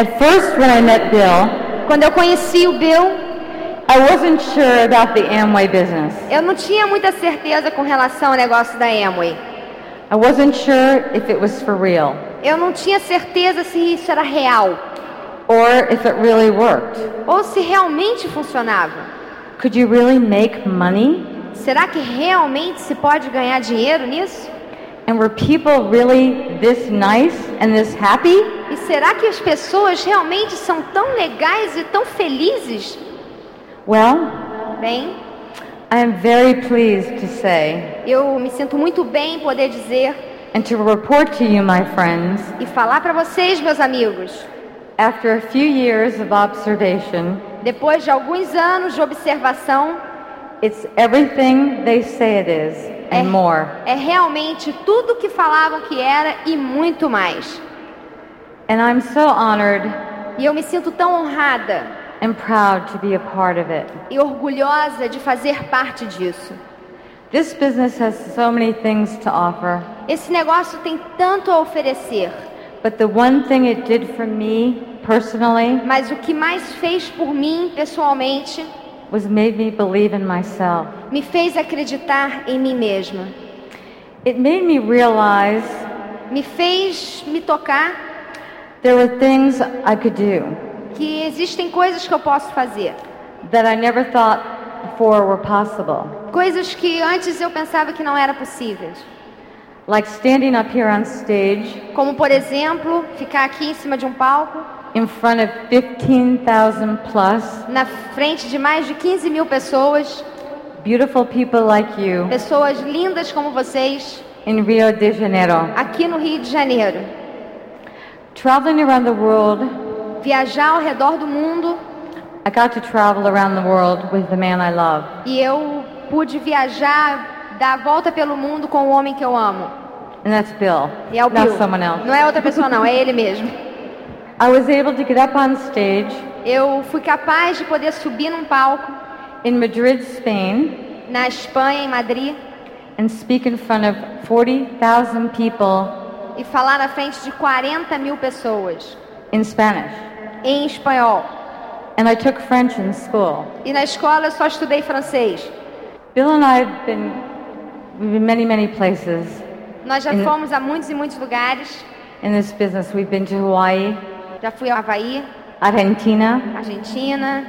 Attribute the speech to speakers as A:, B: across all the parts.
A: At first, when I met Bill,
B: Quando eu conheci o Bill,
A: I wasn't sure about the Amway business.
B: eu não tinha muita certeza com relação ao negócio da Amway.
A: I wasn't sure if it was for real
B: Eu não tinha certeza se isso era real
A: or if it really worked.
B: ou se realmente funcionava.
A: Could you really make money?
B: Será que realmente se pode ganhar dinheiro nisso?
A: And were people really this nice and this happy?
B: E será que as pessoas realmente são tão legais e tão felizes?
A: Well,
B: Bem,
A: I am very pleased to say
B: eu me sinto muito bem em poder dizer
A: and to report to you, my friends,
B: e falar para vocês, meus amigos,
A: after a few years of observation,
B: depois de alguns anos de observação,
A: it's everything they say it is and more.
B: é realmente tudo que falavam que era e muito mais.
A: And I'm so honored
B: E eu me sinto tão honrada
A: and proud to be a part of it.
B: e orgulhosa de fazer parte disso.
A: This business has so many things to offer,
B: Esse negócio tem tanto a oferecer,
A: but the one thing it did for me personally
B: mas o que mais fez por mim pessoalmente
A: was made me believe in myself.
B: me fez acreditar em mim mesma.
A: It made me realize
B: Me fez me tocar
A: there were things I could do
B: que existem coisas que eu posso fazer,
A: that I never thought before were possible.
B: coisas que antes eu pensava que não eram possíveis.
A: Like standing up here on stage
B: Como, por exemplo, ficar aqui em cima de um palco,
A: in front of 15,000 plus
B: na frente de mais de 15 mil pessoas,
A: beautiful people like you
B: pessoas lindas como vocês,
A: in Rio de Janeiro.
B: aqui no Rio de Janeiro.
A: Traveling around the world,
B: Viajar ao redor do mundo
A: I got to travel around the world with the man I love.
B: e eu pude viajar, dar a volta pelo mundo com o homem que eu amo.
A: And that's Bill,
B: E é o
A: not
B: Bill.
A: someone else.
B: Não é outra pessoa não, é ele mesmo.
A: I was able to get up on stage
B: Eu fui capaz de poder subir num palco
A: in Madrid, Spain,
B: na Espanha, em Madrid,
A: and speak in front of 40,000 people
B: e falar na frente de 40 mil pessoas
A: in Spanish.
B: em espanhol.
A: And I took French in school.
B: E na escola eu só estudei francês.
A: Bill and I have been, we've been many, many places
B: Nós já
A: Em-
B: fomos a muitos e muitos lugares.
A: in this business. We've been to Hawaii,
B: Já fui ao Havaí,
A: Argentina,
B: Argentina,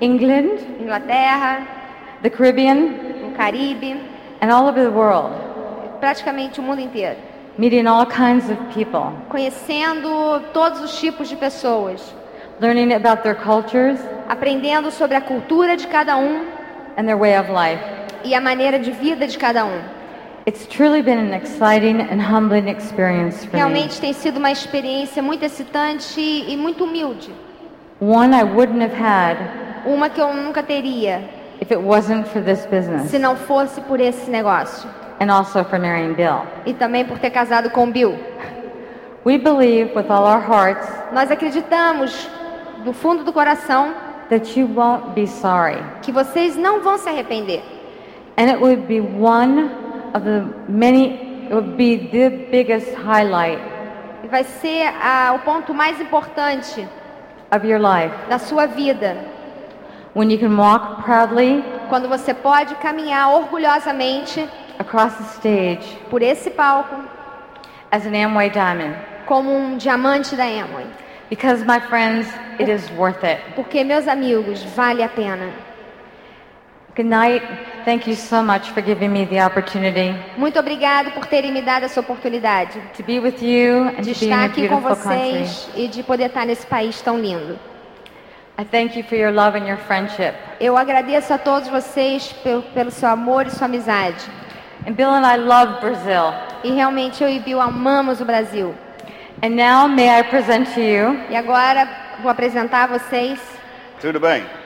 A: England,
B: Inglaterra,
A: the Caribbean,
B: no Caribe,
A: and all over the world,
B: praticamente o mundo inteiro.
A: meeting all kinds of people,
B: Conhecendo todos os tipos de pessoas,
A: learning about their cultures
B: aprendendo sobre a cultura de cada um
A: and their way of life.
B: e a maneira de vida de cada um.
A: It's truly been an exciting and humbling experience for me.
B: Realmente tem sido uma experiência muito excitante e muito humilde.
A: One I wouldn't have had
B: Uma que eu nunca teria
A: if it wasn't for this business
B: se não fosse por esse negócio.
A: and also for marrying Bill.
B: E também por ter casado com Bill.
A: We believe with all our hearts
B: Nós acreditamos do fundo do coração
A: that you won't be sorry.
B: que vocês não vão se arrepender.
A: And it would be one of the many, it would be the biggest highlight
B: E vai ser ah, o ponto mais importante
A: of your life
B: da sua vida.
A: when you can walk proudly
B: Quando você pode caminhar orgulhosamente
A: across the stage
B: por esse palco
A: as an Amway diamond.
B: como um diamante da Amway.
A: Because, my friends, it is worth it.
B: Porque, meus amigos, vale a pena.
A: Good night. Thank you so much for giving me the opportunity
B: Muito obrigado por terem me dado essa oportunidade
A: to be with you and
B: de
A: to be in
B: estar
A: a
B: aqui com
A: beautiful country.
B: vocês e de poder estar nesse país tão lindo.
A: I thank you for your love and your friendship.
B: Eu agradeço a todos vocês pelo, pelo seu amor e sua amizade.
A: And Bill and I love Brazil.
B: E realmente eu e Bill amamos o Brasil.
A: And now may I present to you
B: E agora vou apresentar a vocês.
C: Tudo bem.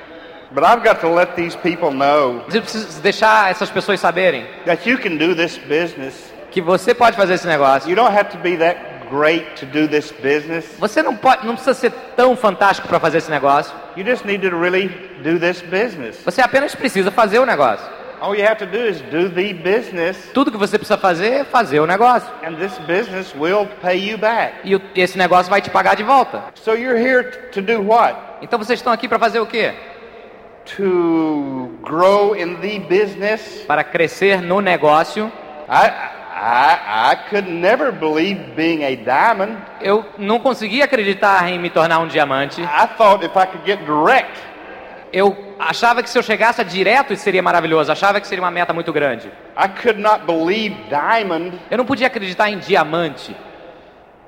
C: But I've got to let these people know
D: Você precisa deixar essas pessoas saberem
C: that you can do this business.
D: que você pode fazer esse negócio.
C: You don't have to be that great to do this business.
D: Você não pode, não precisa ser tão fantástico para fazer esse negócio.
C: You just need to really do this business.
D: Você apenas precisa fazer o negócio.
C: All you have to do is do the business,
D: Tudo que você precisa fazer é fazer o negócio.
C: and this business will pay you back.
D: E esse negócio vai te pagar de volta.
C: So you're here to do what?
D: Então vocês estão aqui para fazer o quê?
C: To grow in the business.
D: Para crescer no negócio.
C: I, I, I could never believe being a diamond.
D: Eu não conseguia acreditar em me tornar um diamante.
C: I thought if I could get direct,
D: Eu achava que se eu chegasse direto isso seria maravilhoso. Achava que seria uma meta muito grande.
C: I could not believe diamond
D: Eu não podia acreditar em diamante.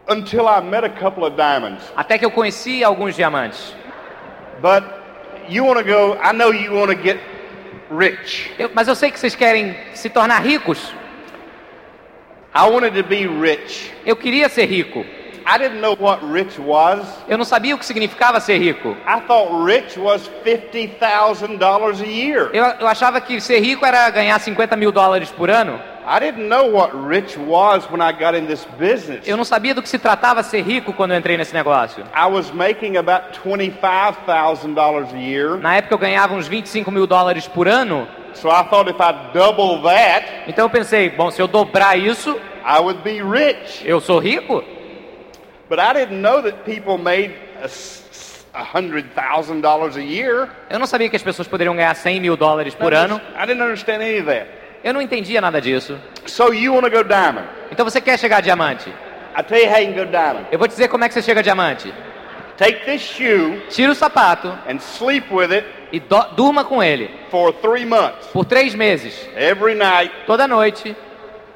C: until I met a couple of diamonds.
D: Até que eu conheci alguns diamantes.
C: But you want to go, I know you want to get rich.
D: Eu- mas eu sei que vocês querem se tornar ricos.
C: I wanted to be rich.
D: Eu queria ser rico.
C: I didn't know what rich was.
D: Eu não sabia o que significava ser rico.
C: I thought rich was $50,000 a year.
D: Eu, eu achava que ser rico era ganhar 50 mil dólares por ano.
C: I didn't know what rich was when I got in this business.
D: Eu não sabia do que se tratava ser rico quando eu entrei nesse negócio.
C: I was making about $25,000 a year.
D: Na época eu ganhava uns 25 mil dólares por ano.
C: So I thought if I double that,
D: Então eu pensei, bom, se eu dobrar isso,
C: I would be rich.
D: eu sou rico?
C: But I didn't know that people made a s- a $100,000 a year.
D: Eu não sabia que as pessoas poderiam ganhar 100 mil dólares por ano.
C: I didn't understand any of that.
D: Eu não entendia nada disso.
C: So you want to go diamond.
D: Então você quer chegar a diamante?
C: I tell you how you can go diamond.
D: Eu vou te dizer como é que você chega a diamante.
C: Take this shoe
D: Tira o sapato
C: and sleep with it
D: e do- durma com ele
C: for three months.
D: por três meses.
C: Every night.
D: Toda noite,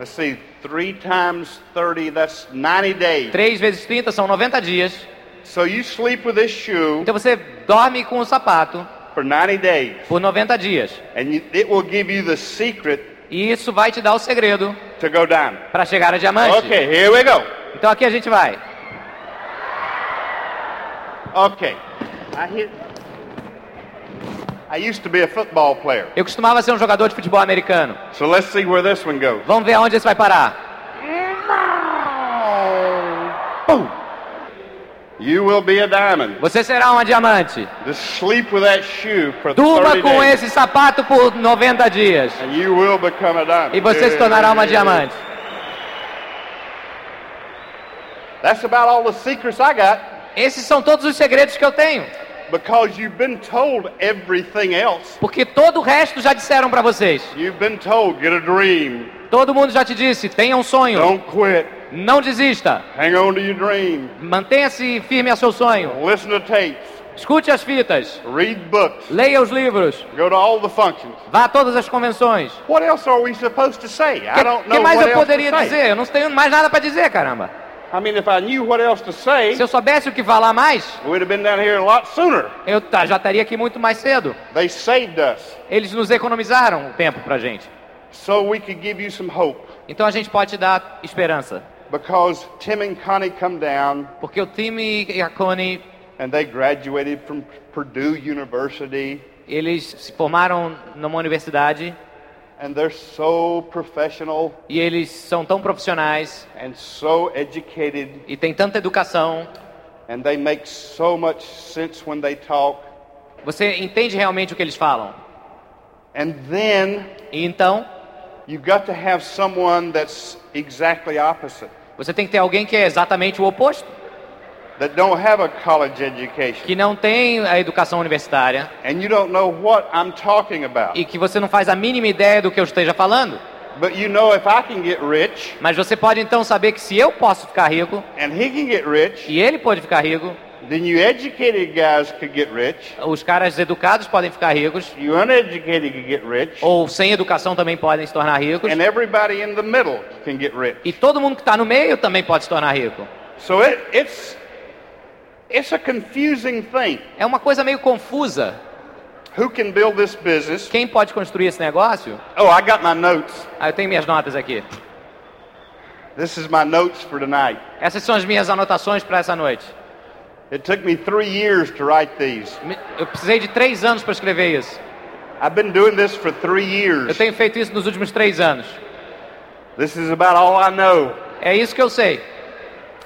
C: Let's see, three times 30, that's 90 days.
D: três vezes 30 são 90 dias.
C: So you sleep with this shoe
D: Então você dorme com o sapato
C: for 90 days.
D: por 90 dias.
C: And it will give you the secret
D: E isso vai te dar o segredo para chegar a diamante.
C: Okay, here we go.
D: Então aqui a gente vai.
C: Okay. I, hit, I used to be a football player.
D: Eu costumava ser um jogador de futebol americano.
C: So let's see where this one goes.
D: Vamos ver aonde esse vai parar.
C: You will be a diamond.
D: Você será uma diamante.
C: Sleep with that shoe for
D: Durma
C: 30
D: com
C: days.
D: esse sapato por 90 dias.
C: And you will become a diamond.
D: E você se tornará uma diamante.
C: That's about all the secrets I got
D: Esses são todos os segredos que eu tenho.
C: because you've been told everything else.
D: Porque todo o resto já disseram para vocês.
C: You've been told get a dream.
D: Todo mundo já te disse, tenha um sonho.
C: Don't quit.
D: Não desista.
C: Hang on to your dream.
D: Mantenha-se firme a seu sonho.
C: Listen to tapes.
D: Escute as fitas.
C: Read books.
D: Leia os livros.
C: Go to all the functions.
D: Vá a todas as convenções.
C: What else are we supposed to say? I don't
D: que,
C: know
D: que mais
C: what
D: eu poderia dizer? Eu não tenho mais nada para dizer, caramba.
C: I mean, if I knew what else to say,
D: Se eu soubesse o que falar mais,
C: we'd have been down here a lot sooner.
D: eu já estaria aqui muito mais cedo.
C: They saved us
D: Eles nos economizaram o tempo pra gente.
C: so we could give you some hope.
D: Então a gente pode te dar esperança.
C: Because Tim and Connie come down
D: Porque o time e a Connie,
C: and they graduated from Purdue University
D: eles se formaram numa universidade
C: and they're so professional
D: e eles são tão profissionais
C: and so educated
D: e têm tanta educação.
C: and they make so much sense when they talk.
D: Você entende realmente o que eles falam.
C: And then
D: E então,
C: you've got to have someone that's exactly opposite,
D: você tem que ter alguém que é exatamente o oposto,
C: that don't have a college education.
D: que não tem a educação universitária
C: And you don't know what I'm talking about.
D: e que você não faz a mínima ideia do que eu esteja falando.
C: But you know if I can get rich
D: Mas você pode então saber que se eu posso ficar rico
C: and he can get rich,
D: e ele pode ficar rico,
C: then you educated guys could get rich,
D: os caras educados podem ficar ricos,
C: you uneducated could get rich,
D: ou sem educação também podem se tornar ricos,
C: and everybody in the middle can get rich.
D: e todo mundo que está no meio também pode se tornar rico.
C: So it, it's it's a confusing thing.
D: É uma coisa meio confusa.
C: Who can build this business?
D: Quem pode construir esse negócio?
C: Oh, I got my notes.
D: Ah, eu tenho minhas notas aqui.
C: This is my notes for tonight.
D: Essas são as minhas anotações para essa noite.
C: It took me three years to write these.
D: Eu precisei de três anos para escrever isso.
C: I've been doing this for three
D: Eu
C: years.
D: tenho feito isso nos últimos três anos.
C: This is about all I know.
D: É isso que eu sei.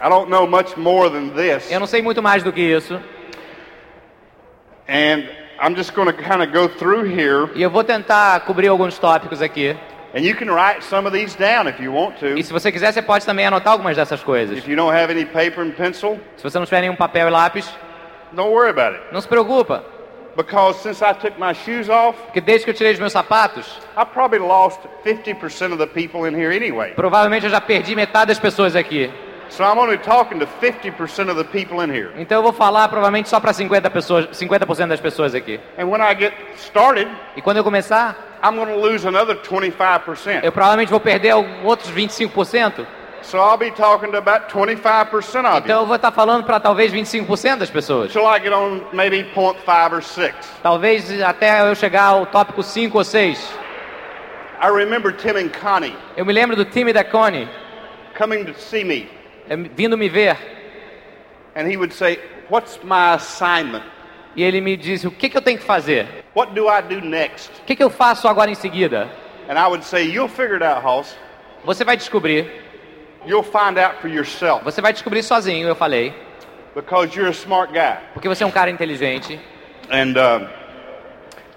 C: I don't know much more than this.
D: Eu não sei muito mais do que isso.
C: And I'm just going to kind of go through here,
D: E eu vou tentar cobrir alguns tópicos aqui.
C: And you can write some of these down if you want to.
D: E se você quiser, você pode também anotar algumas dessas coisas.
C: If you don't have any paper and pencil,
D: Se você não tiver nenhum papel e lápis,
C: don't worry about it.
D: não se preocupa.
C: Because since I took my shoes off,
D: Porque desde que eu tirei os meus sapatos,
C: I probably lost 50% of the people in here anyway.
D: provavelmente eu já perdi metade das pessoas aqui.
C: So I'm only talking to 50% of the people in here.
D: Então eu vou falar provavelmente só para 50 pessoas, 50% das pessoas aqui.
C: And when I get started,
D: E quando eu começar,
C: I'm going to lose another 25%.
D: eu provavelmente vou perder outros 25%.
C: So I'll be talking to about 25% of
D: Então eu vou estar falando para talvez 25% das pessoas.
C: Till I get on maybe 0.5 or 6.
D: Talvez até eu chegar ao tópico 5 ou 6.
C: I remember Tim and Connie
D: Eu me lembro do time da Connie
C: coming to see me,
D: vindo me ver.
C: and he would say, What's my assignment?
D: E ele me disse, o que, que eu tenho que fazer?
C: What do I do next?
D: O que, que eu faço agora em seguida?
C: And I would say, You'll figure it out, Hoss.
D: Você vai descobrir.
C: You'll find out for yourself
D: Você vai descobrir sozinho, eu falei.
C: because you're a smart guy.
D: Porque você é um cara inteligente.
C: And um,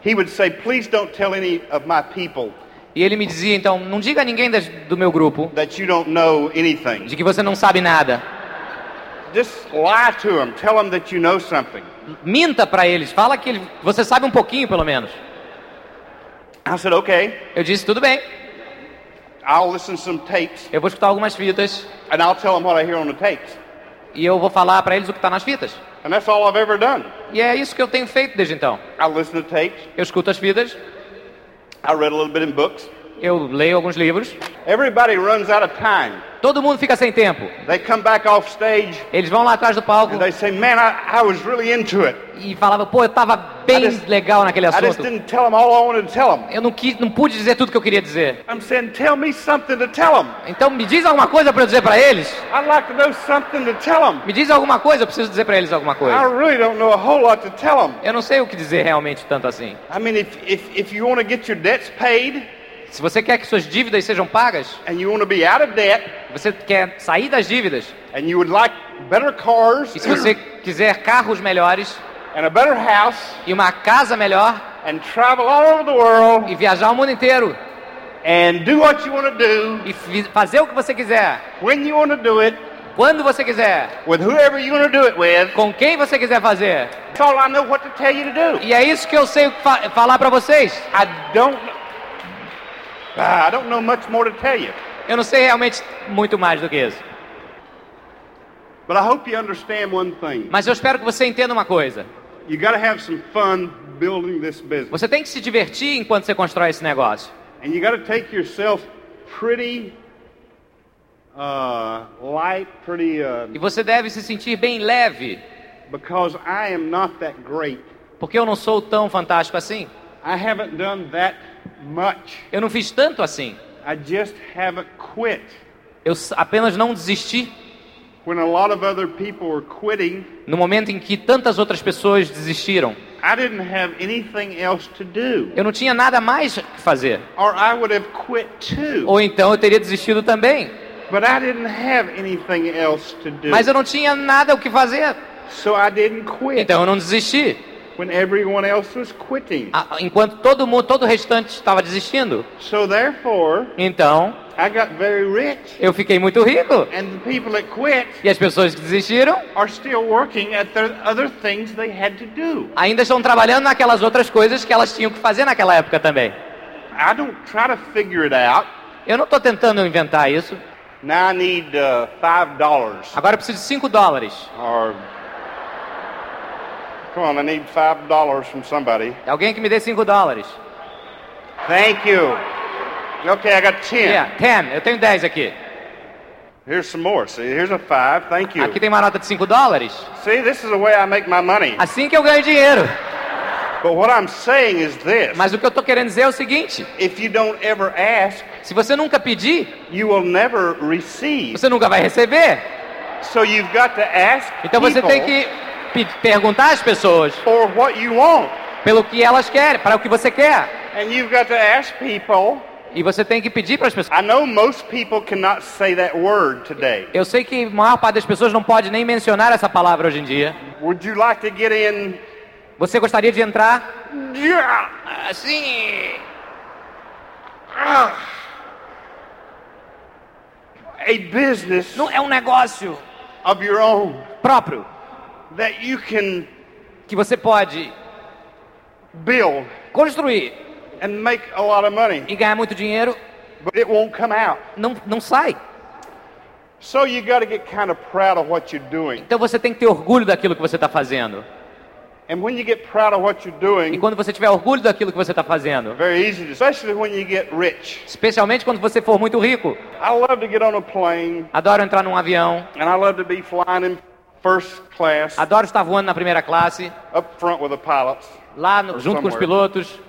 C: he would say, Please don't tell any of my people
D: E ele me dizia, então, não diga a ninguém das- do meu grupo
C: that you don't know anything.
D: de que você não sabe nada.
C: Just lie to them. Tell them that you know something.
D: Minta para eles, fala que ele- você sabe um pouquinho, pelo menos.
C: I said, Okay.
D: Eu disse, tudo bem.
C: I'll listen to some tapes
D: Eu vou escutar algumas fitas
C: and I'll tell them what I hear on the tapes.
D: e eu vou falar para eles o que está nas fitas.
C: And that's all I've ever done.
D: E é isso que eu tenho feito desde então.
C: I listen to tapes.
D: Eu escuto as fitas,
C: I read a little bit in books.
D: eu leio alguns livros.
C: Everybody runs out of time.
D: Todo mundo fica sem tempo.
C: They come back off stage
D: Eles vão lá atrás do palco
C: and they say, Man, I, I was really into it.
D: e falavam, pô, eu tava bem
C: just-
D: legal naquele assunto. Eu não, quis, não pude dizer tudo que eu queria dizer.
C: I'm saying, Tell me something to tell them.
D: Então me diz alguma coisa para eu dizer para eles.
C: I'd like to know something to tell them.
D: Me diz alguma coisa, eu preciso dizer para eles alguma
C: I
D: coisa.
C: really don't know a whole lot to tell them.
D: Eu não sei o que dizer realmente tanto assim.
C: I mean, if, if, if you want to get your debts paid
D: Se você quer que suas dívidas sejam pagas,
C: and you want to be out of debt
D: você quer sair das dívidas,
C: and you would like better cars
D: e se você quiser carros melhores
C: and a better house
D: e uma casa melhor
C: and travel all over the world
D: e viajar o mundo inteiro
C: and do what you want to do
D: e fazer o que você quiser,
C: when you want to do it
D: quando você quiser,
C: with whoever you want to do it with.
D: com quem você quiser fazer.
C: That's all I know what to tell you to do.
D: E é isso que eu sei fa- falar para vocês.
C: I don't. Ah, I don't know much more to tell you,
D: Eu não sei realmente muito mais do que isso.
C: but I hope you understand one thing.
D: Mas eu espero que você entenda uma coisa.
C: You got to have some fun building this business,
D: Você tem que se divertir enquanto você constrói esse negócio.
C: and you got to take yourself pretty uh, light, pretty, uh,
D: E você deve se sentir bem leve,
C: because I am not that great.
D: porque eu não sou tão fantástico assim.
C: I haven't done that much.
D: Eu não fiz tanto assim.
C: I just haven't quit.
D: Eu apenas não desisti.
C: When a lot of other people were quitting,
D: No momento em que tantas outras pessoas desistiram,
C: I didn't have anything else to do,
D: eu não tinha nada mais que fazer.
C: or I would have quit too.
D: Ou então eu teria desistido também.
C: But I didn't have anything else to do.
D: Mas eu não tinha nada o que fazer.
C: So I didn't quit
D: Então eu não desisti.
C: When everyone else was quitting.
D: A- Enquanto todo mundo, todo o restante estava desistindo.
C: So therefore,
D: Então
C: I got very rich.
D: eu fiquei muito rico.
C: And the people that quit
D: E as pessoas que desistiram
C: are still working at the other things they had to do.
D: ainda estão trabalhando naquelas outras coisas que elas tinham que fazer naquela época também.
C: I don't try to figure it out.
D: Eu não estou tentando inventar isso.
C: Now I need uh, five dollars.
D: Agora eu preciso de 5 dólares.
C: Or come on, I need five dollars from somebody.
D: Alguém que me dê 5 dólares.
C: Thank you. Okay, I got ten.
D: Yeah, 10. Eu tenho 10 aqui.
C: Here's some more. See, here's a five. Thank you.
D: Aqui tem uma nota de 5 dólares.
C: See, this is the way I make my money.
D: Assim que eu ganho dinheiro.
C: But what I'm saying is this:
D: Mas o que eu estou querendo dizer é o seguinte:
C: if you don't ever ask,
D: se você nunca pedir,
C: you will never receive.
D: você nunca vai receber.
C: So you've got to ask
D: Então você tem que perguntar às pessoas
C: for what you want,
D: pelo que elas querem, para o que você quer.
C: and you've got to ask people.
D: E você tem que pedir para as pessoas.
C: I know most people cannot say that word today.
D: Eu sei que a maior parte das pessoas não pode nem mencionar essa palavra hoje em dia.
C: Would you like to get in
D: Você gostaria de entrar
C: Yeah.
D: assim?
C: A business
D: Não é um negócio
C: of your own
D: próprio
C: that you can
D: que você pode
C: build
D: construir
C: and make a lot of money,
D: e ganhar muito dinheiro,
C: but it won't come out.
D: não, não sai.
C: So you got to get kind of proud of what you're doing.
D: Então você tem que ter orgulho daquilo que você está fazendo.
C: And when you get proud of what you're
D: E
C: doing,
D: quando você tiver orgulho daquilo que você está fazendo,
C: very easy, especially when you get rich.
D: especialmente quando você for muito rico,
C: I love to get on a plane
D: adoro entrar num avião,
C: and I love to be flying in first class
D: adoro estar voando na primeira classe,
C: up front with the pilots.
D: lá no- junto com os pilotos,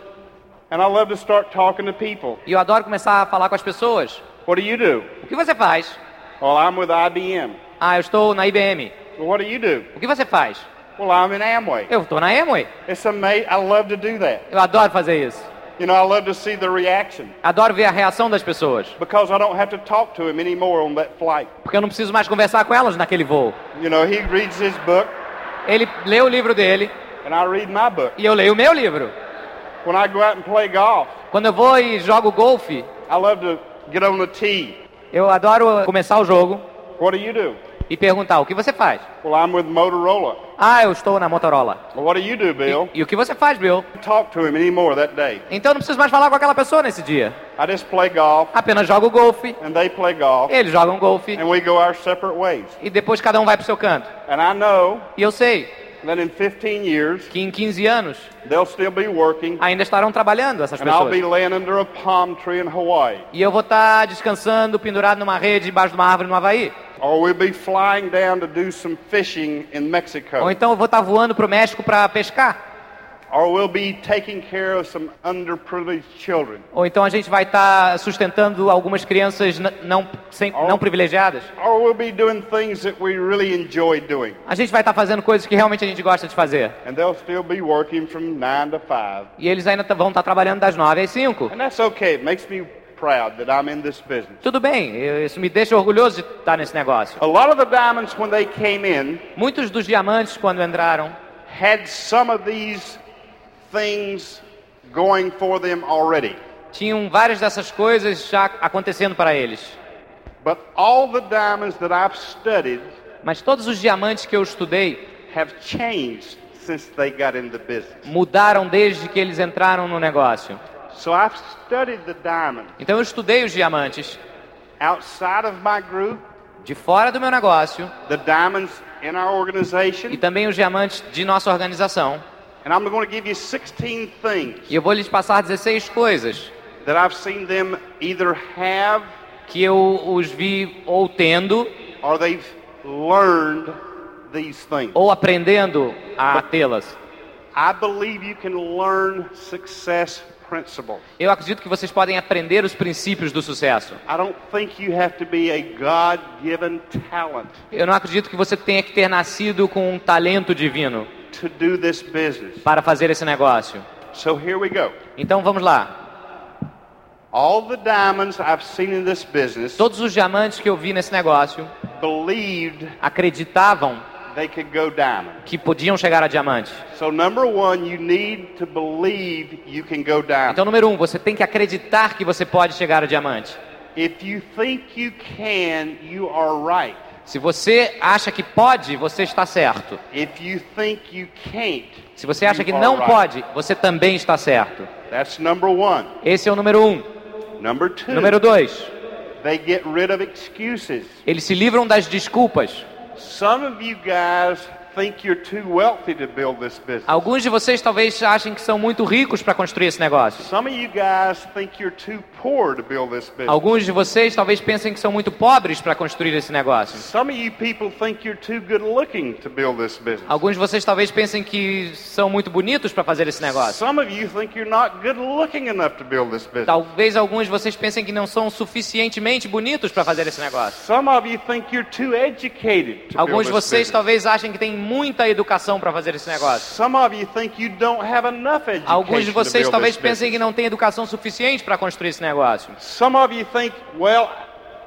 C: And I love to start talking to people.
D: e eu adoro começar a falar com as pessoas.
C: What do you do?
D: O que você faz?
C: Well, I'm with IBM.
D: Ah, eu estou na IBM.
C: Well, what do you do?
D: O que você faz?
C: Well, I'm in Amway.
D: Eu estou na Amway.
C: It's amazing. I love to do that.
D: Eu adoro fazer isso.
C: You know, I love to see the reaction
D: Adoro ver a reação das pessoas,
C: because I don't have to talk to him anymore on that flight.
D: porque eu não preciso mais conversar com elas naquele voo.
C: You know, he reads his book
D: Ele lê o livro dele
C: and I read my book.
D: e eu leio o meu livro.
C: When I go out and play golf,
D: Quando eu vou e jogo golfe,
C: I love to get on the tee.
D: eu adoro começar o jogo
C: What do you do?
D: E perguntar: o que você faz?
C: Well, I'm with Motorola.
D: Ah, eu estou na Motorola.
C: Well, what do you do, Bill?
D: E o que você faz, Bill?
C: Talk to him anymore that day.
D: Então não preciso mais falar com aquela pessoa nesse dia.
C: I just play golf
D: Apenas jogo golfe,
C: and they play golf
D: eles jogam golfe
C: and we go our separate ways.
D: e depois cada um vai pro seu canto.
C: And I know
D: E eu sei
C: that in 15 years,
D: que em 15 anos
C: they'll still be working
D: ainda estarão trabalhando essas
C: and I'll be
D: pessoas.
C: laying under a palm tree in Hawaii.
D: E eu vou estar descansando, pendurado numa rede debaixo de uma árvore no Havaí.
C: Or we'll be flying down to do some fishing in
D: Ou
C: Mexico.
D: então eu vou estar voando pro México para pescar. Ou então a gente vai estar sustentando algumas crianças não, sem, não privilegiadas.
C: Or we'll be doing things that we really enjoy doing.
D: A gente vai estar fazendo coisas que realmente a gente gosta de fazer.
C: And they'll still be working from 9 to 5.
D: E eles ainda vão estar trabalhando das 9 às 5.
C: And that's okay. It makes me proud that I'm in this business.
D: Tudo bem, isso me deixa orgulhoso de estar nesse negócio.
C: A lot of the diamonds, when they came in,
D: Muitos dos diamantes, quando entraram,
C: had some of these things going for them already.
D: tinham várias dessas coisas já acontecendo para eles.
C: But all the diamonds that I've studied
D: Mas todos os diamantes que eu estudei
C: have changed since they got in the business.
D: mudaram desde que eles entraram no negócio.
C: So I've studied the diamonds
D: Então eu estudei os diamantes
C: outside of my group,
D: de fora do meu negócio
C: the diamonds in our
D: e
C: organization,
D: também os diamantes de nossa organização.
C: And I'm going to give you 16 things
D: E eu vou lhes passar 16 coisas
C: that I've seen them either have
D: que eu os vi ou tendo
C: or they've learned these things.
D: ou aprendendo a tê-las.
C: I believe you can learn success.
D: Eu acredito que vocês podem aprender os princípios do sucesso.
C: I don't think you have to be a God given talent
D: Eu não acredito que você tenha que ter nascido com um talento divino
C: to do this business.
D: para fazer esse negócio.
C: So here we go.
D: Então vamos lá.
C: All the diamonds I've seen in this business
D: Todos os diamantes que eu vi nesse negócio
C: believed
D: acreditavam
C: they could go diamond.
D: que podiam chegar a diamante.
C: So number one, you need to believe you can go diamond.
D: Então, número um, você tem que acreditar que você pode chegar a diamante.
C: If you think you can, you are right.
D: Se você acha que pode, você está certo.
C: If you think you can't,
D: Se você acha que não pode, você também está certo.
C: That's number one.
D: Esse é o número um.
C: Number two,
D: Número dois,
C: they get rid of excuses.
D: eles se livram das desculpas.
C: Some of you guys think you're too wealthy to build this business.
D: Alguns de vocês talvez achem que são muito ricos para construir esse negócio. Alguns de vocês talvez pensem que são muito pobres para construir esse negócio. Alguns de vocês talvez pensem que são muito bonitos para fazer esse negócio. Talvez alguns de vocês pensem que não são suficientemente bonitos para fazer esse negócio. Alguns de vocês talvez achem que têm muita educação para fazer esse negócio. Alguns de vocês talvez pensem que não têm educação suficiente para construir esse negócio.
C: Some of you think, well,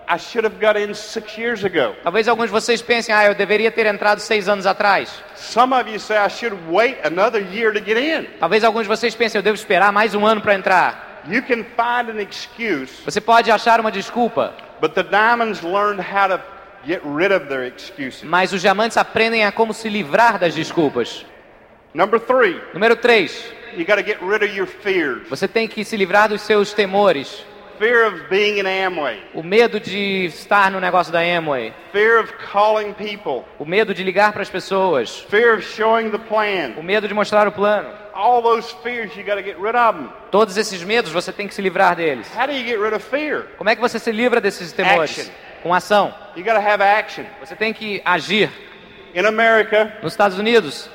C: I should have got in six years ago.
D: Talvez alguns de vocês pensem, ah, eu deveria ter entrado seis anos atrás.
C: Some of you say, I should wait another year to get in.
D: Talvez alguns de vocês pensem, eu devo esperar mais um ano para entrar.
C: You can find an excuse,
D: Você pode achar uma desculpa,
C: but the diamonds learned how to get rid of their excuses.
D: mas os diamantes aprendem a como se livrar das desculpas.
C: Number three,
D: Número 3.
C: you got to get rid of your fears.
D: Você tem que se livrar dos seus temores.
C: Fear of being in Amway,
D: O medo de estar no negócio da Amway.
C: fear of calling people,
D: O medo de ligar para as pessoas.
C: fear of showing the
D: O
C: plan.
D: medo de mostrar o plano.
C: All those fears, you got to get rid of them.
D: Todos esses medos você tem que se livrar deles.
C: How do you get rid of fear?
D: Como é que você se livra desses temores?
C: Action.
D: Com ação.
C: You got to have action.
D: Você tem que agir.
C: In America,
D: Nos Estados Unidos,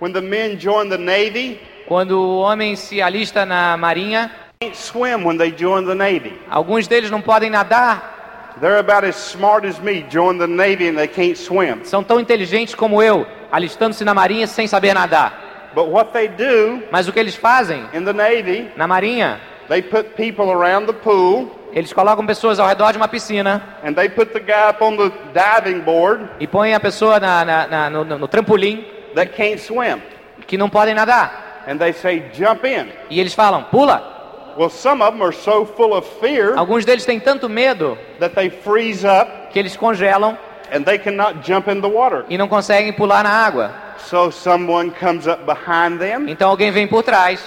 C: when the men join the Navy,
D: quando o homem se alista na marinha,
C: can't swim when they join the Navy.
D: alguns deles não podem nadar,
C: They're about as smart as me, join the Navy and they can't swim.
D: são tão inteligentes como eu, alistando-se na marinha sem saber nadar.
C: But what they do
D: Mas o que eles fazem
C: in the Navy,
D: na marinha,
C: they put people around the pool
D: eles colocam pessoas ao redor de uma piscina
C: and they put the guy up on the diving board
D: e põem a pessoa na- na- na- no- no trampolim
C: that can't swim.
D: que não podem nadar.
C: And they say, jump in.
D: E eles falam, pula.
C: Well, some of them are so full of fear
D: Alguns deles têm tanto medo
C: that they freeze up
D: que eles congelam
C: and they cannot jump in the water.
D: e não conseguem pular na água.
C: So someone comes up behind them
D: Então alguém vem por trás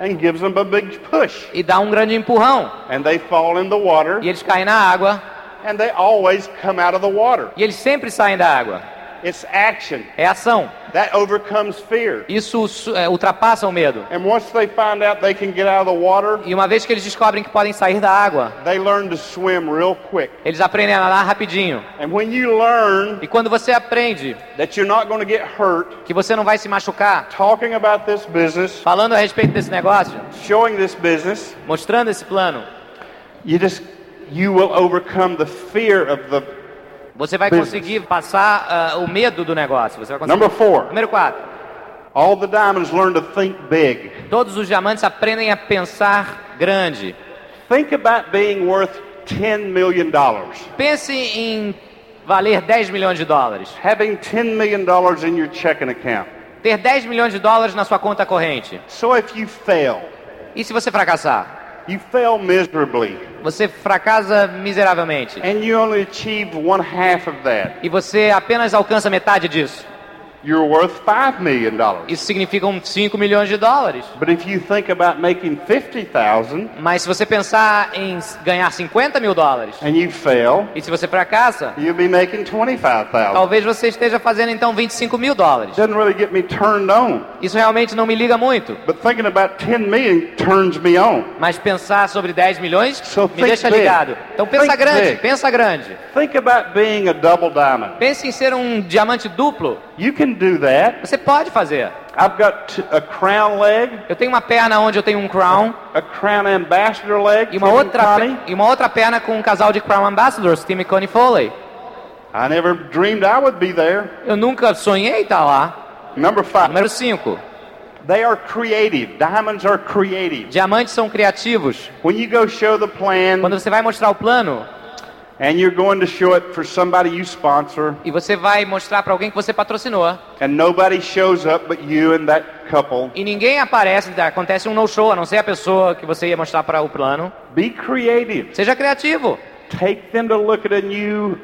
C: and gives them a big push.
D: e dá um grande empurrão.
C: And they fall in the water
D: E eles caem na água
C: and they always come out of the water.
D: e eles sempre saem da água.
C: It's action.
D: É ação.
C: That overcomes fear.
D: Isso é, ultrapassa o medo.
C: And once they find out they can get out of the water,
D: E uma vez que eles descobrem que podem sair da água,
C: they learn to swim real quick.
D: eles aprendem a nadar rapidinho.
C: And when you learn
D: E quando você aprende
C: that you're not going to get hurt,
D: que você não vai se machucar,
C: talking about this business,
D: falando a respeito desse negócio,
C: showing this business,
D: mostrando esse plano,
C: you just you will overcome the fear of the
D: você vai
C: Business.
D: conseguir passar ah, o medo do negócio. Você vai conseguir.
C: number 4.
D: Número 4.
C: All the diamonds learn to think big.
D: Todos os diamantes aprendem a pensar grande.
C: Think about being worth 10 million dollars.
D: Pense em valer 10 milhões de dólares.
C: Having 10 million dollars in your checking account.
D: Ter 10 milhões de dólares na sua conta corrente.
C: So if you fail,
D: E se você fracassar?
C: You fail miserably
D: Você fracassa miseravelmente.
C: and you only achieve one half of that.
D: E você apenas alcança metade disso.
C: You're worth 5 million dollars.
D: Isso significa uns 5 milhões de dólares.
C: But if you think about making 50,000
D: Mas se você pensar em ganhar 50 mil dólares,
C: and you fail,
D: e se você fracassa,
C: you'll be making 25,000.
D: talvez você esteja fazendo então 25 mil dólares.
C: Doesn't really get me turned on.
D: Isso realmente não me liga muito.
C: But thinking about 10 million turns me on.
D: Mas pensar sobre 10 milhões
C: So
D: me deixa
C: big.
D: ligado. Então pensa
C: Think
D: grande,
C: big.
D: pensa grande.
C: Think about being a double diamond.
D: Pense em ser um diamante duplo.
C: You can do that.
D: Você pode fazer.
C: I've got a crown leg,
D: Eu tenho uma perna onde eu tenho um crown
C: a crown ambassador leg,
D: e uma
C: Tim
D: outra, e uma outra perna com um casal de crown ambassadors, Tim e Connie Foley.
C: I never dreamed I would be there.
D: Eu nunca sonhei estar lá.
C: Number five,
D: Número 5.
C: they are creative. Diamonds are creative.
D: Diamantes são criativos.
C: When you go show the plan
D: Quando você vai mostrar o plano
C: and you're going to show it for somebody you sponsor,
D: e você vai mostrar para alguém que você patrocinou
C: and nobody shows up but you and that couple,
D: e ninguém aparece, acontece um no-show, a não ser a pessoa que você ia mostrar para o plano,
C: be creative.
D: seja criativo.
C: Take them to look at a new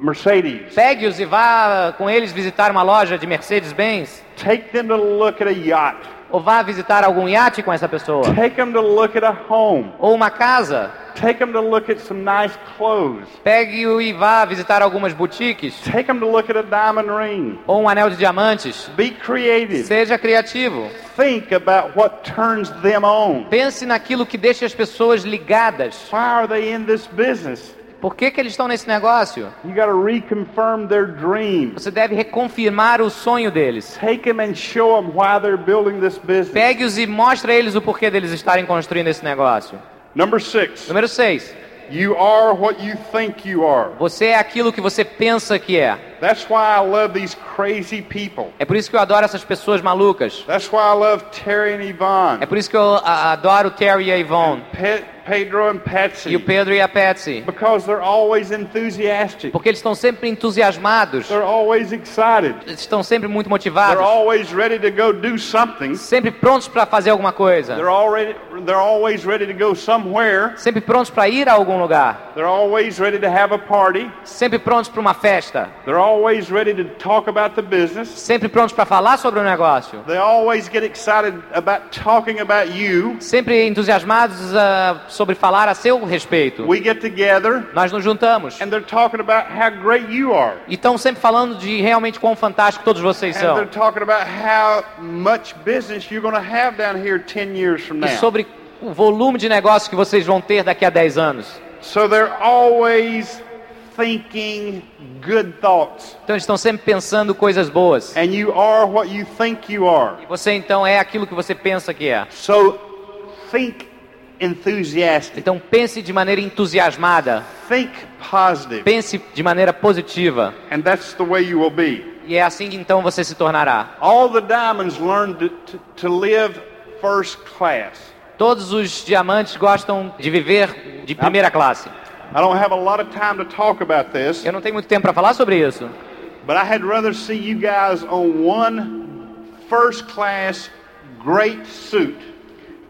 C: Mercedes.
D: Pegue-os e vá com eles visitar uma loja de Mercedes-Benz.
C: Take them to look at a yacht.
D: Ou vá visitar algum iate com essa pessoa.
C: Take them to look at a home.
D: Ou uma casa.
C: Take them to look at some nice clothes.
D: Pegue-o e vá visitar algumas boutiques.
C: Take them to look at a diamond ring.
D: Ou um anel de diamantes.
C: Be creative.
D: Seja criativo.
C: Think about what turns them on.
D: Pense naquilo que deixa as pessoas ligadas.
C: Why are they in this business?
D: Por que, que eles estão nesse negócio? Você deve reconfirmar o sonho deles. Pegue-os e mostre a eles o porquê deles estarem construindo esse negócio.
C: Number six,
D: Número 6.
C: you are what you think you are.
D: Você é aquilo que você pensa que é.
C: That's why I love these crazy people.
D: É por isso que eu adoro essas pessoas malucas.
C: That's why I love Terry and
D: É
C: Yvonne,
D: por isso que eu a- adoro o Terry e a Yvonne.
C: Pe- Pedro and
D: E o
C: Patsy,
D: Pedro e a Patsy.
C: because they're always enthusiastic.
D: Porque eles estão sempre entusiasmados.
C: They're always excited.
D: Eles estão sempre muito
C: They're
D: motivados.
C: always ready to go do something.
D: Sempre prontos para fazer alguma coisa.
C: They're already they're always ready to go somewhere.
D: Sempre prontos para ir a algum lugar.
C: They're always ready to have a party.
D: Sempre prontos para uma festa.
C: They're always ready to talk about the business.
D: Sempre prontos para falar sobre o negócio.
C: They always get excited about talking about you.
D: Sempre entusiasmados ah, sobre falar a seu respeito.
C: We get together
D: Nós nos juntamos.
C: and they're talking about how great you are.
D: E estão sempre falando de realmente quão fantástico todos vocês
C: And
D: são.
C: they're talking about how much business you're going to have down here 10 years from
D: E
C: now.
D: sobre o volume de negócio que vocês vão ter daqui a 10 anos.
C: So they're always.
D: Então estão sempre pensando coisas boas.
C: And you are what you think you are.
D: E você então é aquilo que você pensa que é.
C: So think enthusiastic.
D: Então pense de maneira entusiasmada,
C: Think positive.
D: pense de maneira positiva.
C: And that's the way you will be.
D: E é assim que então você se tornará.
C: All the diamonds learn to, to, to live first class.
D: Todos os diamantes gostam de viver de primeira classe.
C: I don't have a lot of time to talk about this,
D: Eu não tenho muito tempo para falar sobre isso,
C: but I had rather see you guys on one first class great suit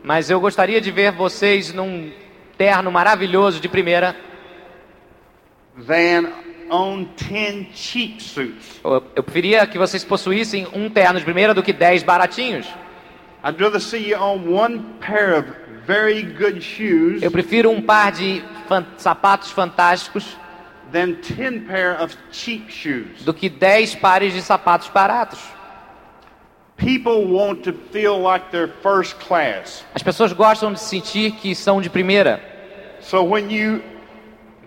D: mas eu gostaria de ver vocês num terno maravilhoso de primeira.
C: than on 10 cheap suits.
D: Eu, eu preferia que vocês possuíssem um terno de primeira do que 10 baratinhos.
C: I'd rather see you on one pair of very good shoes
D: Eu prefiro um par de fan- sapatos fantásticos
C: than 10 pair of cheap shoes.
D: do que 10 pares de sapatos baratos.
C: People want to feel like they're first class.
D: As pessoas gostam de sentir que são de primeira.
C: So when you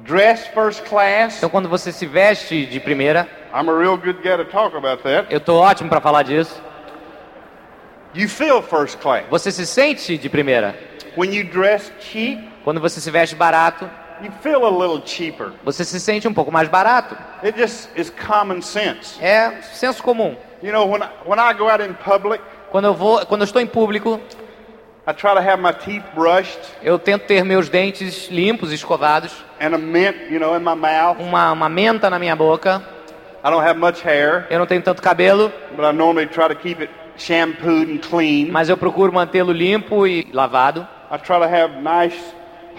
C: dress first class,
D: Então quando você se veste de primeira,
C: I'm a real good guy to talk about that.
D: eu tô ótimo para falar disso.
C: You feel first class.
D: Você se sente de primeira.
C: When you dress cheap,
D: Quando você se veste barato,
C: you feel a little cheaper.
D: você se sente um pouco mais barato.
C: It just is common sense.
D: É senso comum.
C: You know, when I, when I go out in public,
D: Quando eu vou, quando eu estou em público,
C: I try to have my teeth brushed
D: eu tento ter meus dentes limpos, escovados,
C: and a mint, you know, in my mouth.
D: uma, uma menta na minha boca.
C: I don't have much hair,
D: Eu não tenho tanto cabelo,
C: but I normally try to keep it shampooed and clean.
D: mas eu procuro mantê-lo limpo e lavado.
C: I try to have nice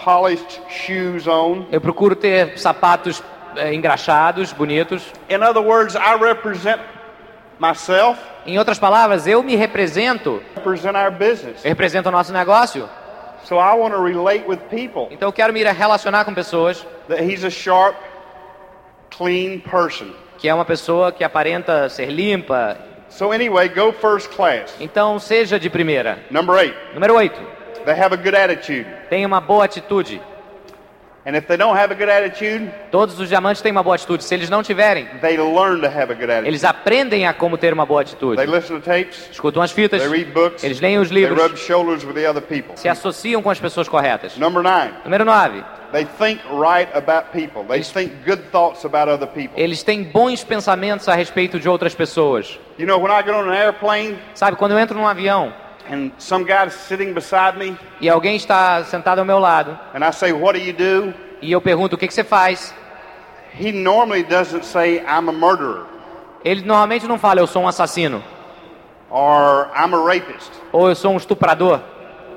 C: polished shoes on.
D: Eu procuro ter sapatos eh, engraxados, bonitos.
C: In other words, I represent myself,
D: Em outras palavras, eu me represento,
C: represent our business.
D: eu represento o nosso negócio.
C: So I want to relate with people
D: Então eu quero me relacionar com pessoas
C: that he's a sharp, clean person.
D: que é uma pessoa que aparenta ser limpa.
C: So anyway, go first class.
D: Então seja de primeira.
C: Number eight,
D: Número 8.
C: they have a good attitude.
D: Tenha uma boa atitude.
C: And if they don't have a good attitude,
D: Todos os diamantes têm uma boa atitude. Se eles não tiverem,
C: they learn to have a good attitude.
D: eles aprendem a como ter uma boa atitude.
C: They listen to tapes,
D: Escutam as fitas,
C: they read books,
D: eles leem os
C: they
D: livros,
C: rub shoulders with the other people.
D: se associam com as pessoas corretas.
C: Number nine,
D: Número 9.
C: They think right about people. They think good thoughts about other people.
D: Eles têm bons pensamentos a respeito de outras pessoas.
C: You know, when I get on an airplane
D: Sabe, quando eu entro num avião
C: and some guy's sitting beside me
D: e alguém está sentado ao meu lado
C: and I say, What do you do?
D: e eu pergunto o que, que você faz,
C: He normally doesn't say, I'm a murderer
D: ele normalmente não fala eu sou um assassino,
C: or I'm a rapist
D: ou eu sou um estuprador,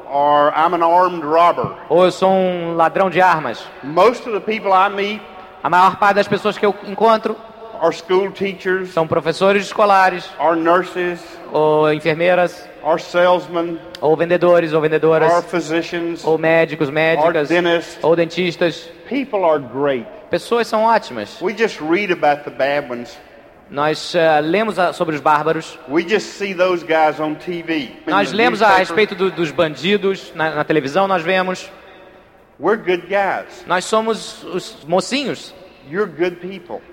C: or I'm an armed robber.
D: ou eu sou um ladrão de armas.
C: Most of the people I meet
D: A maior parte das pessoas que eu encontro
C: are school teachers,
D: são professores escolares,
C: are nurses,
D: ou enfermeiras,
C: are salesmen,
D: ou vendedores, ou
C: are
D: vendedoras,
C: physicians,
D: ou médicos, médicas,
C: are dentists.
D: ou dentistas.
C: People are great.
D: Pessoas são ótimas.
C: We just read about the bad ones.
D: Nós eh, lemos sobre os bárbaros,
C: We just see those guys on TV.
D: nós lemos a respeito do- dos bandidos na, na televisão, nós vemos. Nós somos os mocinhos.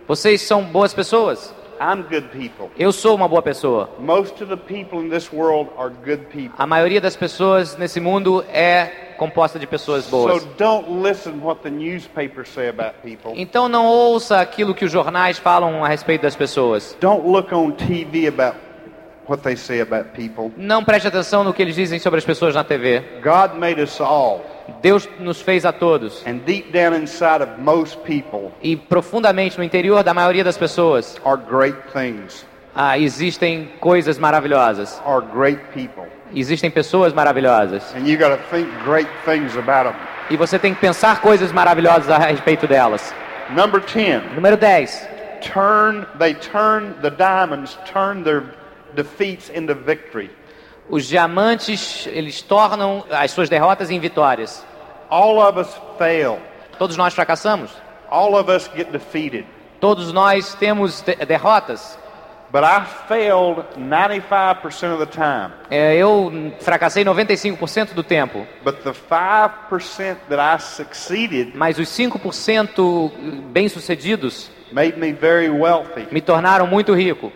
D: Vocês são boas pessoas.
C: I'm good people.
D: Eu sou uma boa pessoa.
C: Most of the people in this world are good people.
D: A maioria das pessoas nesse mundo é composta de pessoas boas.
C: So don't listen what the newspapers say about people.
D: Então não ouça aquilo que os jornais falam a respeito das pessoas.
C: Don't look on TV about what they say about people.
D: Não preste atenção no que eles dizem sobre as pessoas na TV.
C: God made us all.
D: Deus nos fez a todos.
C: And deep down inside of most people
D: E profundamente no interior da maioria das pessoas
C: are great things,
D: ah, existem coisas maravilhosas.
C: are great people.
D: Existem pessoas maravilhosas.
C: And you got to think great things about them.
D: E você tem que pensar coisas maravilhosas a respeito delas.
C: Number 10.
D: Número 10.
C: Turn, they turn, the diamonds turn their defeats into victory.
D: Os diamantes, eles tornam as suas derrotas em vitórias.
C: All of us fail.
D: Todos nós fracassamos.
C: All of us get defeated.
D: Todos nós temos de- derrotas.
C: But I failed 95% of the time.
D: É, eu fracassei 95% do tempo,
C: But the 5% that I succeeded
D: mas os 5% bem-sucedidos
C: made me very wealthy.
D: me tornaram muito rico.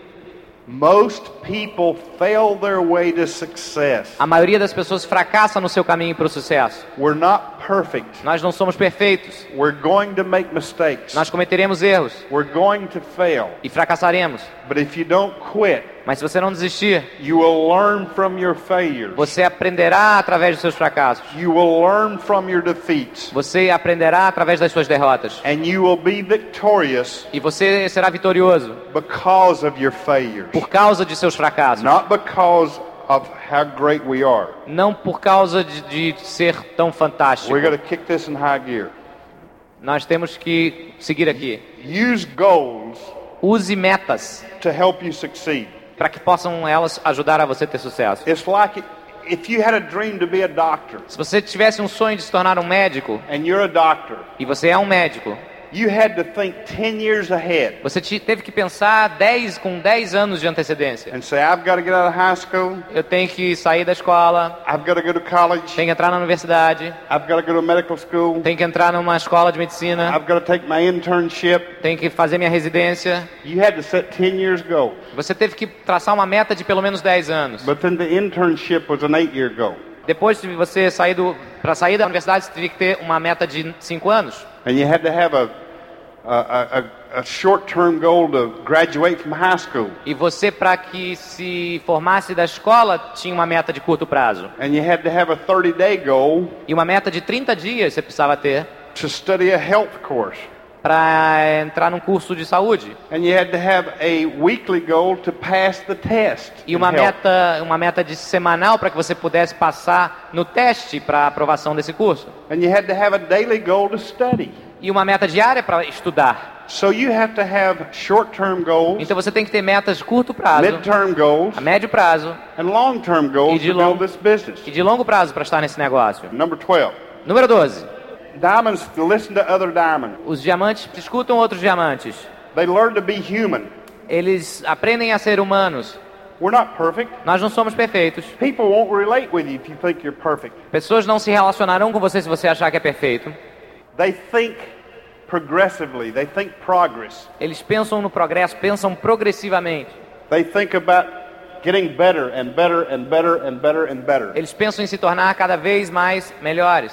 D: A maioria das pessoas fracassa no seu caminho para o sucesso.
C: We're not perfect.
D: Nós não somos perfeitos.
C: We're going to make mistakes.
D: Nós cometeremos erros
C: We're going to fail.
D: e fracassaremos.
C: But if you don't quit,
D: Mas se você não desistir,
C: you will learn from your failures.
D: você aprenderá através dos seus fracassos.
C: You will learn from your defeats.
D: Você aprenderá através das suas derrotas.
C: And you will be victorious
D: E você será vitorioso
C: because of your failures.
D: por causa de seus fracassos.
C: Not because of how great we are.
D: Não por causa de, de ser tão fantástico.
C: We're going to kick this in high gear.
D: Nós temos que seguir aqui.
C: Use goals
D: Use metas
C: to help you succeed.
D: Para que possam elas ajudar a você ter sucesso.
C: It's like if you had a dream to be a doctor
D: Se você tivesse um sonho de se tornar um médico
C: and you're a doctor,
D: e você é um médico,
C: you had to think 10 years ahead
D: você te- teve que pensar 10 com 10 anos de antecedência.
C: and say, I've got to get out of high school,
D: Eu tenho que sair da escola,
C: I've got to go to college,
D: tenho que entrar na universidade,
C: I've got to go to medical school,
D: tenho que entrar numa escola de medicina,
C: I've got to take my internship.
D: tenho que fazer minha residência.
C: You had to set 10 years goal.
D: Você teve que traçar uma meta de pelo menos 10 anos.
C: But then the internship was an eight year goal.
D: Depois de você sair do para sair da universidade, você teve que ter uma meta de 5 anos.
C: And you had to have a, a, a, a short term goal to graduate from high school.
D: E você para que se formasse da escola tinha uma meta de curto prazo.
C: And you had to have a 30 day goal
D: E uma meta de 30 dias você precisava ter
C: to study a health course.
D: para entrar num curso de saúde.
C: And you had to have a weekly goal to pass the test.
D: E uma
C: health.
D: meta, uma meta de semanal para que você pudesse passar no teste para aprovação desse curso.
C: And you had to have a daily goal to study.
D: E uma meta diária para estudar.
C: So you have to have short term goals,
D: Então você tem que ter metas de curto prazo,
C: mid-term goals,
D: a médio prazo
C: and long-term
D: E
C: goals
D: de
C: to build
D: long-
C: this business.
D: e de longo prazo para estar nesse negócio.
C: Number 12.
D: Número 12.
C: Diamonds listen to other diamonds.
D: Os diamantes escutam outros diamantes.
C: They learn to be human.
D: Eles aprendem a ser humanos.
C: We're not perfect.
D: Nós não somos perfeitos.
C: People won't relate with you if you think you're perfect.
D: Pessoas não se relacionarão com você se você achar que é perfeito.
C: They think progressively. They think progress.
D: Eles pensam no progresso, pensam progressivamente.
C: They think about getting better and better and better and better and better.
D: Eles pensam em se tornar cada vez mais melhores.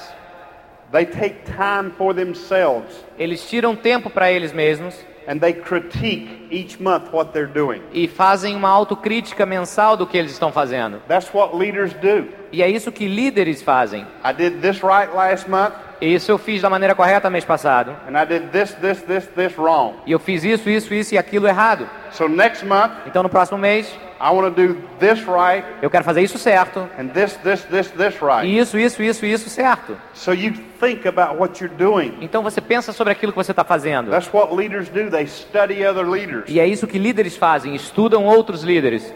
C: They take time for themselves
D: Eles tiram tempo para eles mesmos
C: and they critique each month what they're doing.
D: e fazem uma autocrítica mensal do que eles estão fazendo.
C: That's what leaders do.
D: E é isso que líderes fazem.
C: I did this right last month
D: Isso eu fiz da maneira correta mês passado.
C: and I did this, this, this, this wrong.
D: E eu fiz isso, isso, isso e aquilo errado.
C: So next month
D: Então no próximo mês
C: I want to do this right
D: eu quero fazer isso certo.
C: and this, this, this, this right.
D: E isso, isso, isso, isso certo.
C: So you think about what you're doing.
D: Então você pensa sobre aquilo que você está fazendo.
C: That's what leaders do. They study other leaders.
D: E é isso que líderes fazem, estudam outros líderes.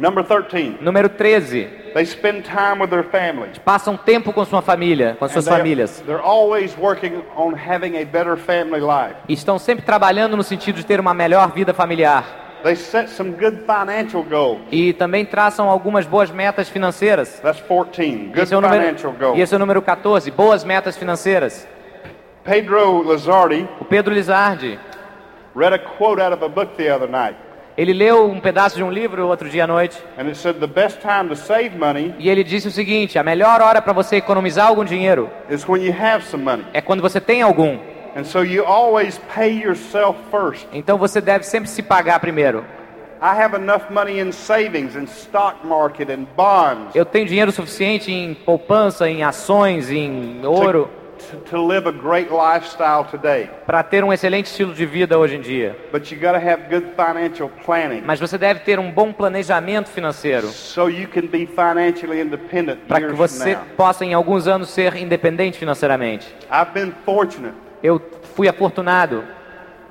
C: Number 13,
D: Número 13,
C: they spend time with their families.
D: passam tempo com sua família, com suas famílias.
C: They're always working on having a better family life.
D: Estão sempre trabalhando no sentido de ter uma melhor vida familiar.
C: They set some good financial goals.
D: E também traçam algumas boas metas financeiras.
C: That's 14. Good
D: Esse é o número,
C: financial goals.
D: e esse é o número 14, boas metas financeiras.
C: Pedro Lazardi
D: O Pedro Lizardi,
C: read a quote out of a book the other night.
D: Ele leu um pedaço de um livro outro dia à noite
C: and it said the best time to save money
D: e ele disse o seguinte: a melhor hora para você economizar algum dinheiro é quando você tem algum.
C: And so you always pay yourself first.
D: Então você deve sempre se pagar primeiro. Eu tenho dinheiro suficiente em poupança, em ações, em ouro,
C: to, to live a great lifestyle today.
D: para ter um excelente estilo de vida hoje em dia.
C: But you got to have good financial planning
D: Mas você deve ter um bom planejamento financeiro
C: so you can be financially independent
D: para que você possa em alguns anos ser independente financeiramente.
C: I've been fortunate
D: Eu fui afortunado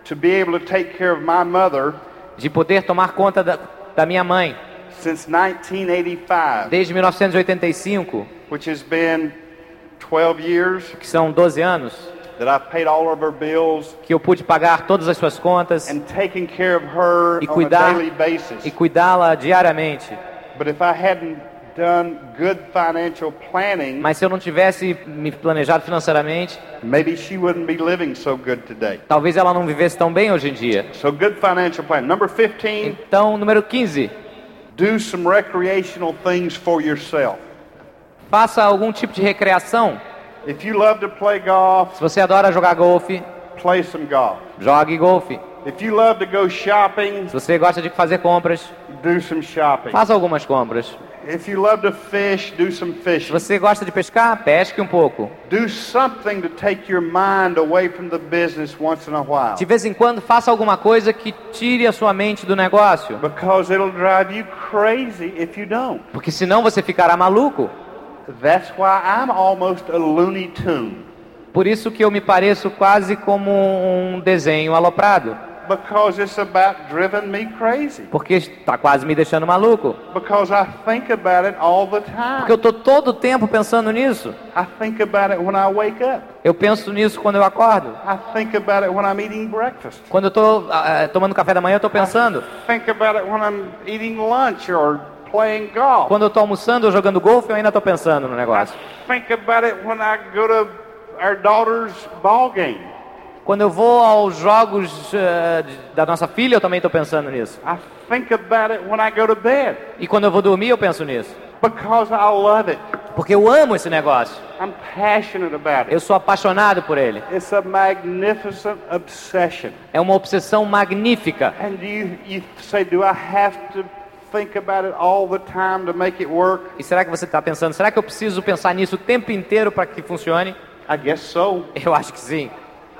C: to be able to take care of my mother
D: de poder tomar conta da, da minha mãe
C: since 1985,
D: desde 1985,
C: which has been 12 years
D: que são 12 anos,
C: that I've paid all of her bills
D: que eu pude pagar todas as suas contas
C: and taken care of her
D: e
C: on a
D: cuidar
C: daily basis.
D: e cuidá-la diariamente.
C: But if I hadn't done good financial planning,
D: Mas se eu não tivesse me planejado financeiramente,
C: maybe she wouldn't be living so good today.
D: talvez ela não vivesse tão bem hoje em dia.
C: So good financial plan. Number 15,
D: Então, número 15,
C: do some recreational things for yourself.
D: Faça algum tipo de recreação.
C: If you love to play golf,
D: Se você adora jogar golfe,
C: play some golf.
D: jogue golfe.
C: If you love to go shopping,
D: Se você gosta de fazer compras,
C: do some shopping.
D: faça algumas compras.
C: If you love to fish, do some
D: Se
C: fishing.
D: você gosta de pescar, pesque um pouco.
C: Do something to take your mind away from the business once in a while.
D: De vez em quando, faça alguma coisa que tire a sua mente do negócio.
C: Because it'll drive you crazy if you don't.
D: Porque senão você ficará maluco.
C: That's why I'm almost a Looney Tune.
D: Por isso que eu me pareço quase como um desenho aloprado.
C: Because it's about driving me crazy.
D: Porque está quase me deixando maluco.
C: Because I think about it all the time.
D: Porque eu estou todo o tempo pensando nisso.
C: I think about it when I wake up.
D: Eu penso nisso quando eu acordo.
C: I think about it when I'm eating breakfast.
D: Quando eu estou tomando café da manhã, eu estou pensando.
C: Think about it when I'm eating lunch or.
D: Quando eu estou almoçando ou jogando golfe, eu ainda estou pensando no
C: I
D: negócio.
C: think about it when I go to our daughter's ball game.
D: Quando eu vou aos jogos de- da nossa filha, eu também estou pensando nisso.
C: I think about it when I go to bed.
D: E quando eu vou dormir, eu penso nisso. Porque eu amo esse negócio.
C: I'm passionate about
D: Eu
C: it.
D: sou apaixonado por ele.
C: It's a magnificent obsession.
D: É uma obsessão magnífica.
C: And you, you say, do I have to
D: E será que você está pensando, será que eu preciso pensar nisso o tempo inteiro para que funcione?
C: I guess so.
D: Eu acho que sim.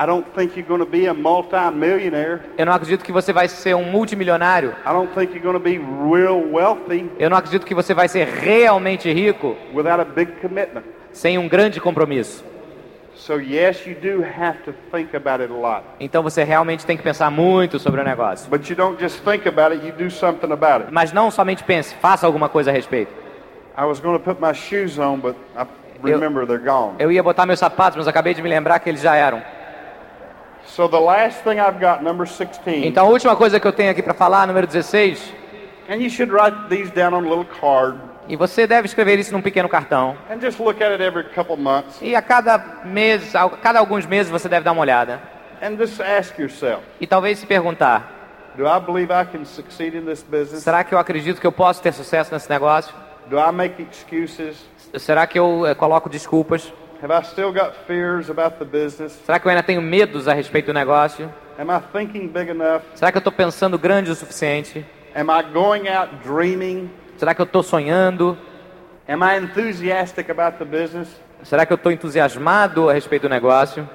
C: I don't think you're going to be a multi-millionaire.
D: Eu não acredito que você vai ser um multimilionário.
C: I don't think you're going to be real wealthy
D: Eu não acredito que você vai ser realmente rico
C: without a big commitment.
D: sem um grande compromisso. Então você realmente tem que pensar muito sobre o negócio.
C: But you don't just think about it, you do something about it.
D: Mas não somente pense, faça alguma coisa a respeito.
C: I was going to put my shoes on, but I remember they're gone.
D: Eu ia botar meus sapatos, mas acabei de me lembrar que eles já eram.
C: So the last thing I've got, number 16,
D: Então a última coisa que eu tenho aqui para falar, número 16,
C: and you should write these down on a little card
D: e você deve escrever isso num pequeno cartão.
C: and just look at it every couple months
D: E a cada mês, a cada alguns meses você deve dar uma olhada.
C: and just ask yourself,
D: E talvez se perguntar:
C: do I believe I can succeed in this business?
D: será que eu acredito que eu posso ter sucesso nesse negócio?
C: Do I make excuses?
D: Será que eu eh, coloco desculpas?
C: Have I still got fears about the business?
D: Será que eu ainda tenho medos a respeito do negócio?
C: Am I thinking big enough?
D: Será que eu estou pensando grande o suficiente?
C: Am I going out dreaming?
D: Será que eu estou sonhando?
C: Am I enthusiastic about the business?
D: Será que eu estou entusiasmado a respeito do negócio?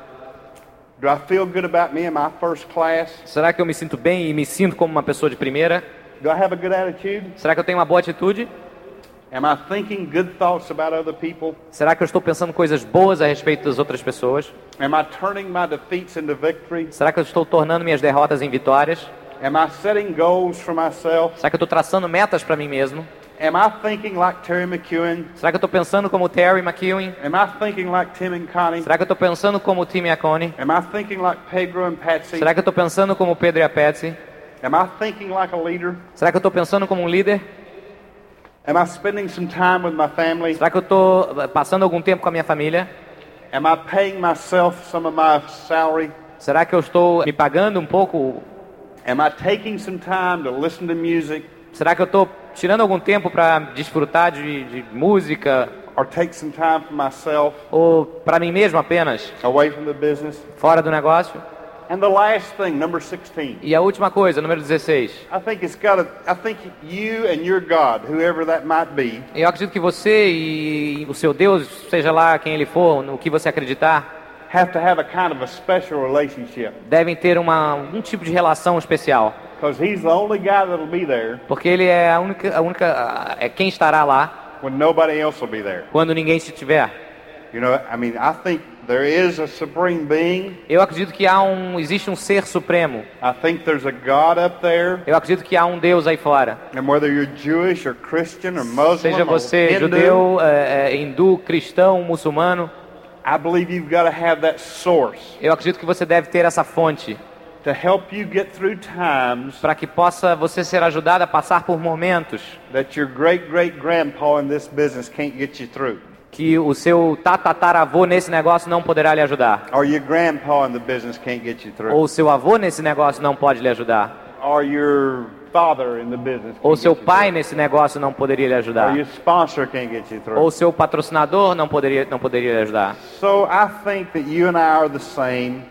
C: Do I feel good about me? Am I first class?
D: Será que eu me sinto bem e me sinto como uma pessoa de primeira?
C: Do I have a good attitude?
D: Será que eu tenho uma boa atitude?
C: Am I thinking good thoughts about other people?
D: Será que eu estou pensando coisas boas a respeito das outras pessoas?
C: Am I turning my defeats into victory?
D: Será que eu estou tornando minhas derrotas em vitórias?
C: Am I setting goals for myself?
D: Será que eu estou traçando metas para mim mesmo?
C: Am I thinking like Terry McEwen?
D: Será que eu estou pensando como Terry McEwen?
C: Am I thinking like Tim and Connie?
D: Será que eu estou pensando como Tim Iacone?
C: Am I thinking like Pedro and Patsy?
D: Será que eu estou pensando como Pedro e a Patsy?
C: Am I thinking like a leader?
D: Será que eu estou pensando como um líder?
C: Am I spending some time with my family?
D: Será que eu estou passando algum tempo com a minha família?
C: Am I paying myself some of my salary?
D: Será que eu estou me pagando um pouco
C: Am I taking some time to listen to music
D: Será que eu estou tirando algum tempo para desfrutar de, de música
C: or take some time for myself
D: ou para mim mesmo apenas,
C: away from the business?
D: fora do negócio?
C: And the last thing, number 16.
D: E a última coisa, número 16.
C: I think it's got to, I think you and your God, whoever that might be,
D: Eu acredito que você e o seu Deus, seja lá quem ele for, no que você acreditar,
C: have to have a kind of a special relationship.
D: devem ter uma, um tipo de relação especial.
C: Because he's the only guy that'll be there
D: Porque ele é a única, a única é quem estará lá
C: when nobody else will be there.
D: quando ninguém estiver.
C: You know, I mean, I think there is a supreme being.
D: Eu acredito que há um, existe um ser supremo.
C: I think there's a God up there.
D: Eu acredito que há um Deus aí fora.
C: And whether you're Jewish or Christian or Muslim
D: Seja
C: or
D: você
C: Hindu,
D: judeu, é, é, hindu, cristão, muçulmano,
C: I believe you've got to have that source
D: eu acredito que você deve ter essa fonte
C: to help you get through times
D: para que possa você ser ajudado a passar por momentos
C: that your great great grandpa in this business can't get you through,
D: que o seu tatataravô nesse negócio não poderá lhe ajudar,
C: or your grandpa in the business can't get you through,
D: ou seu avô nesse negócio não pode lhe ajudar,
C: or your
D: ou seu pai nesse negócio não poderia lhe ajudar, ou seu patrocinador não poderia não poderia lhe ajudar.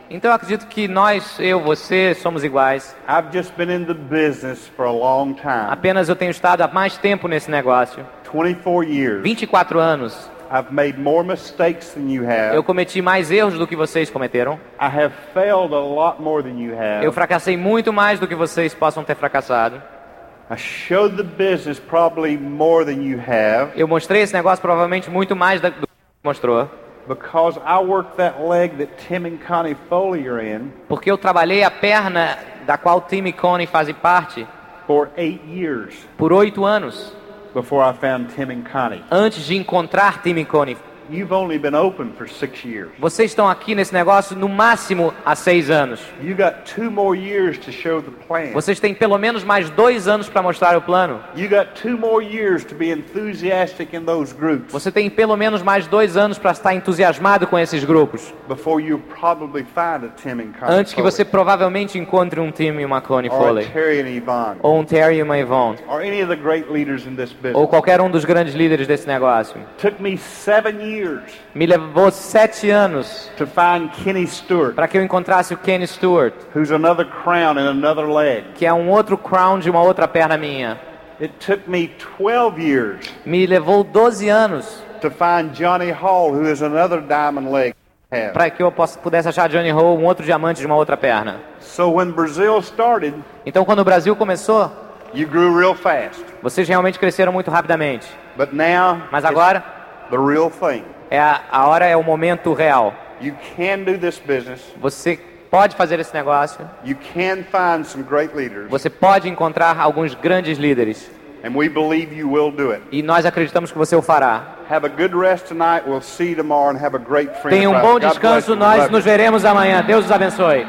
D: Então eu acredito que nós, eu, você, somos iguais. Apenas eu tenho estado há mais tempo nesse negócio,
C: 24 years.
D: 24 anos.
C: I've made more mistakes than you have.
D: Eu cometi mais erros do que vocês cometeram.
C: I have failed a lot more than you have.
D: Eu fracassei muito mais do que vocês possam ter fracassado.
C: I showed the business probably more than you have
D: Eu mostrei esse negócio provavelmente muito mais do que mostrou,
C: because I worked that leg that Tim and Connie Foley are in
D: porque eu trabalhei a perna da qual Tim e Connie fazem parte
C: for eight years
D: por oito anos antes de encontrar Tim e Connie.
C: You've only been open for six years.
D: Vocês estão aqui nesse negócio no máximo há seis anos.
C: You got two more years to show the plan.
D: Vocês têm pelo menos mais dois anos para mostrar o plano.
C: You got two more years to be enthusiastic in those groups
D: Você tem pelo menos mais dois anos para estar entusiasmado com esses grupos.
C: before you probably find a Tim and Connie
D: Antes que você provavelmente encontre um Tim e uma Connie
C: or a
D: Foley.
C: Terry and Yvonne
D: Ou um Terry e uma Yvonne.
C: or any of the great leaders in this business.
D: Ou qualquer um dos grandes líderes desse negócio.
C: Took me seven years
D: Me levou sete anos
C: to find Kenny Stewart,
D: para que eu encontrasse o Kenny Stewart,
C: who's another crown in another leg.
D: que é um outro crown de uma outra perna minha.
C: It took me 12 years
D: Me levou 12 anos
C: to find Johnny Hall, who is another diamond leg. I have.
D: para que eu pudesse achar Johnny Ho, um outro diamante de uma outra perna.
C: So when Brazil started,
D: Então, quando o Brasil começou,
C: you grew real fast.
D: vocês realmente cresceram muito rapidamente.
C: But now,
D: Mas agora
C: the real thing.
D: é a, a hora é o momento real.
C: You can do this business.
D: Você pode fazer esse negócio.
C: You can find some great leaders.
D: Você pode encontrar alguns grandes líderes.
C: And we believe you will do it.
D: E nós acreditamos que você o fará.
C: Have a good rest tonight. We'll see you tomorrow and have a great friend.
D: Tenha um bom descanso. Nós nos veremos amanhã. Deus os abençoe.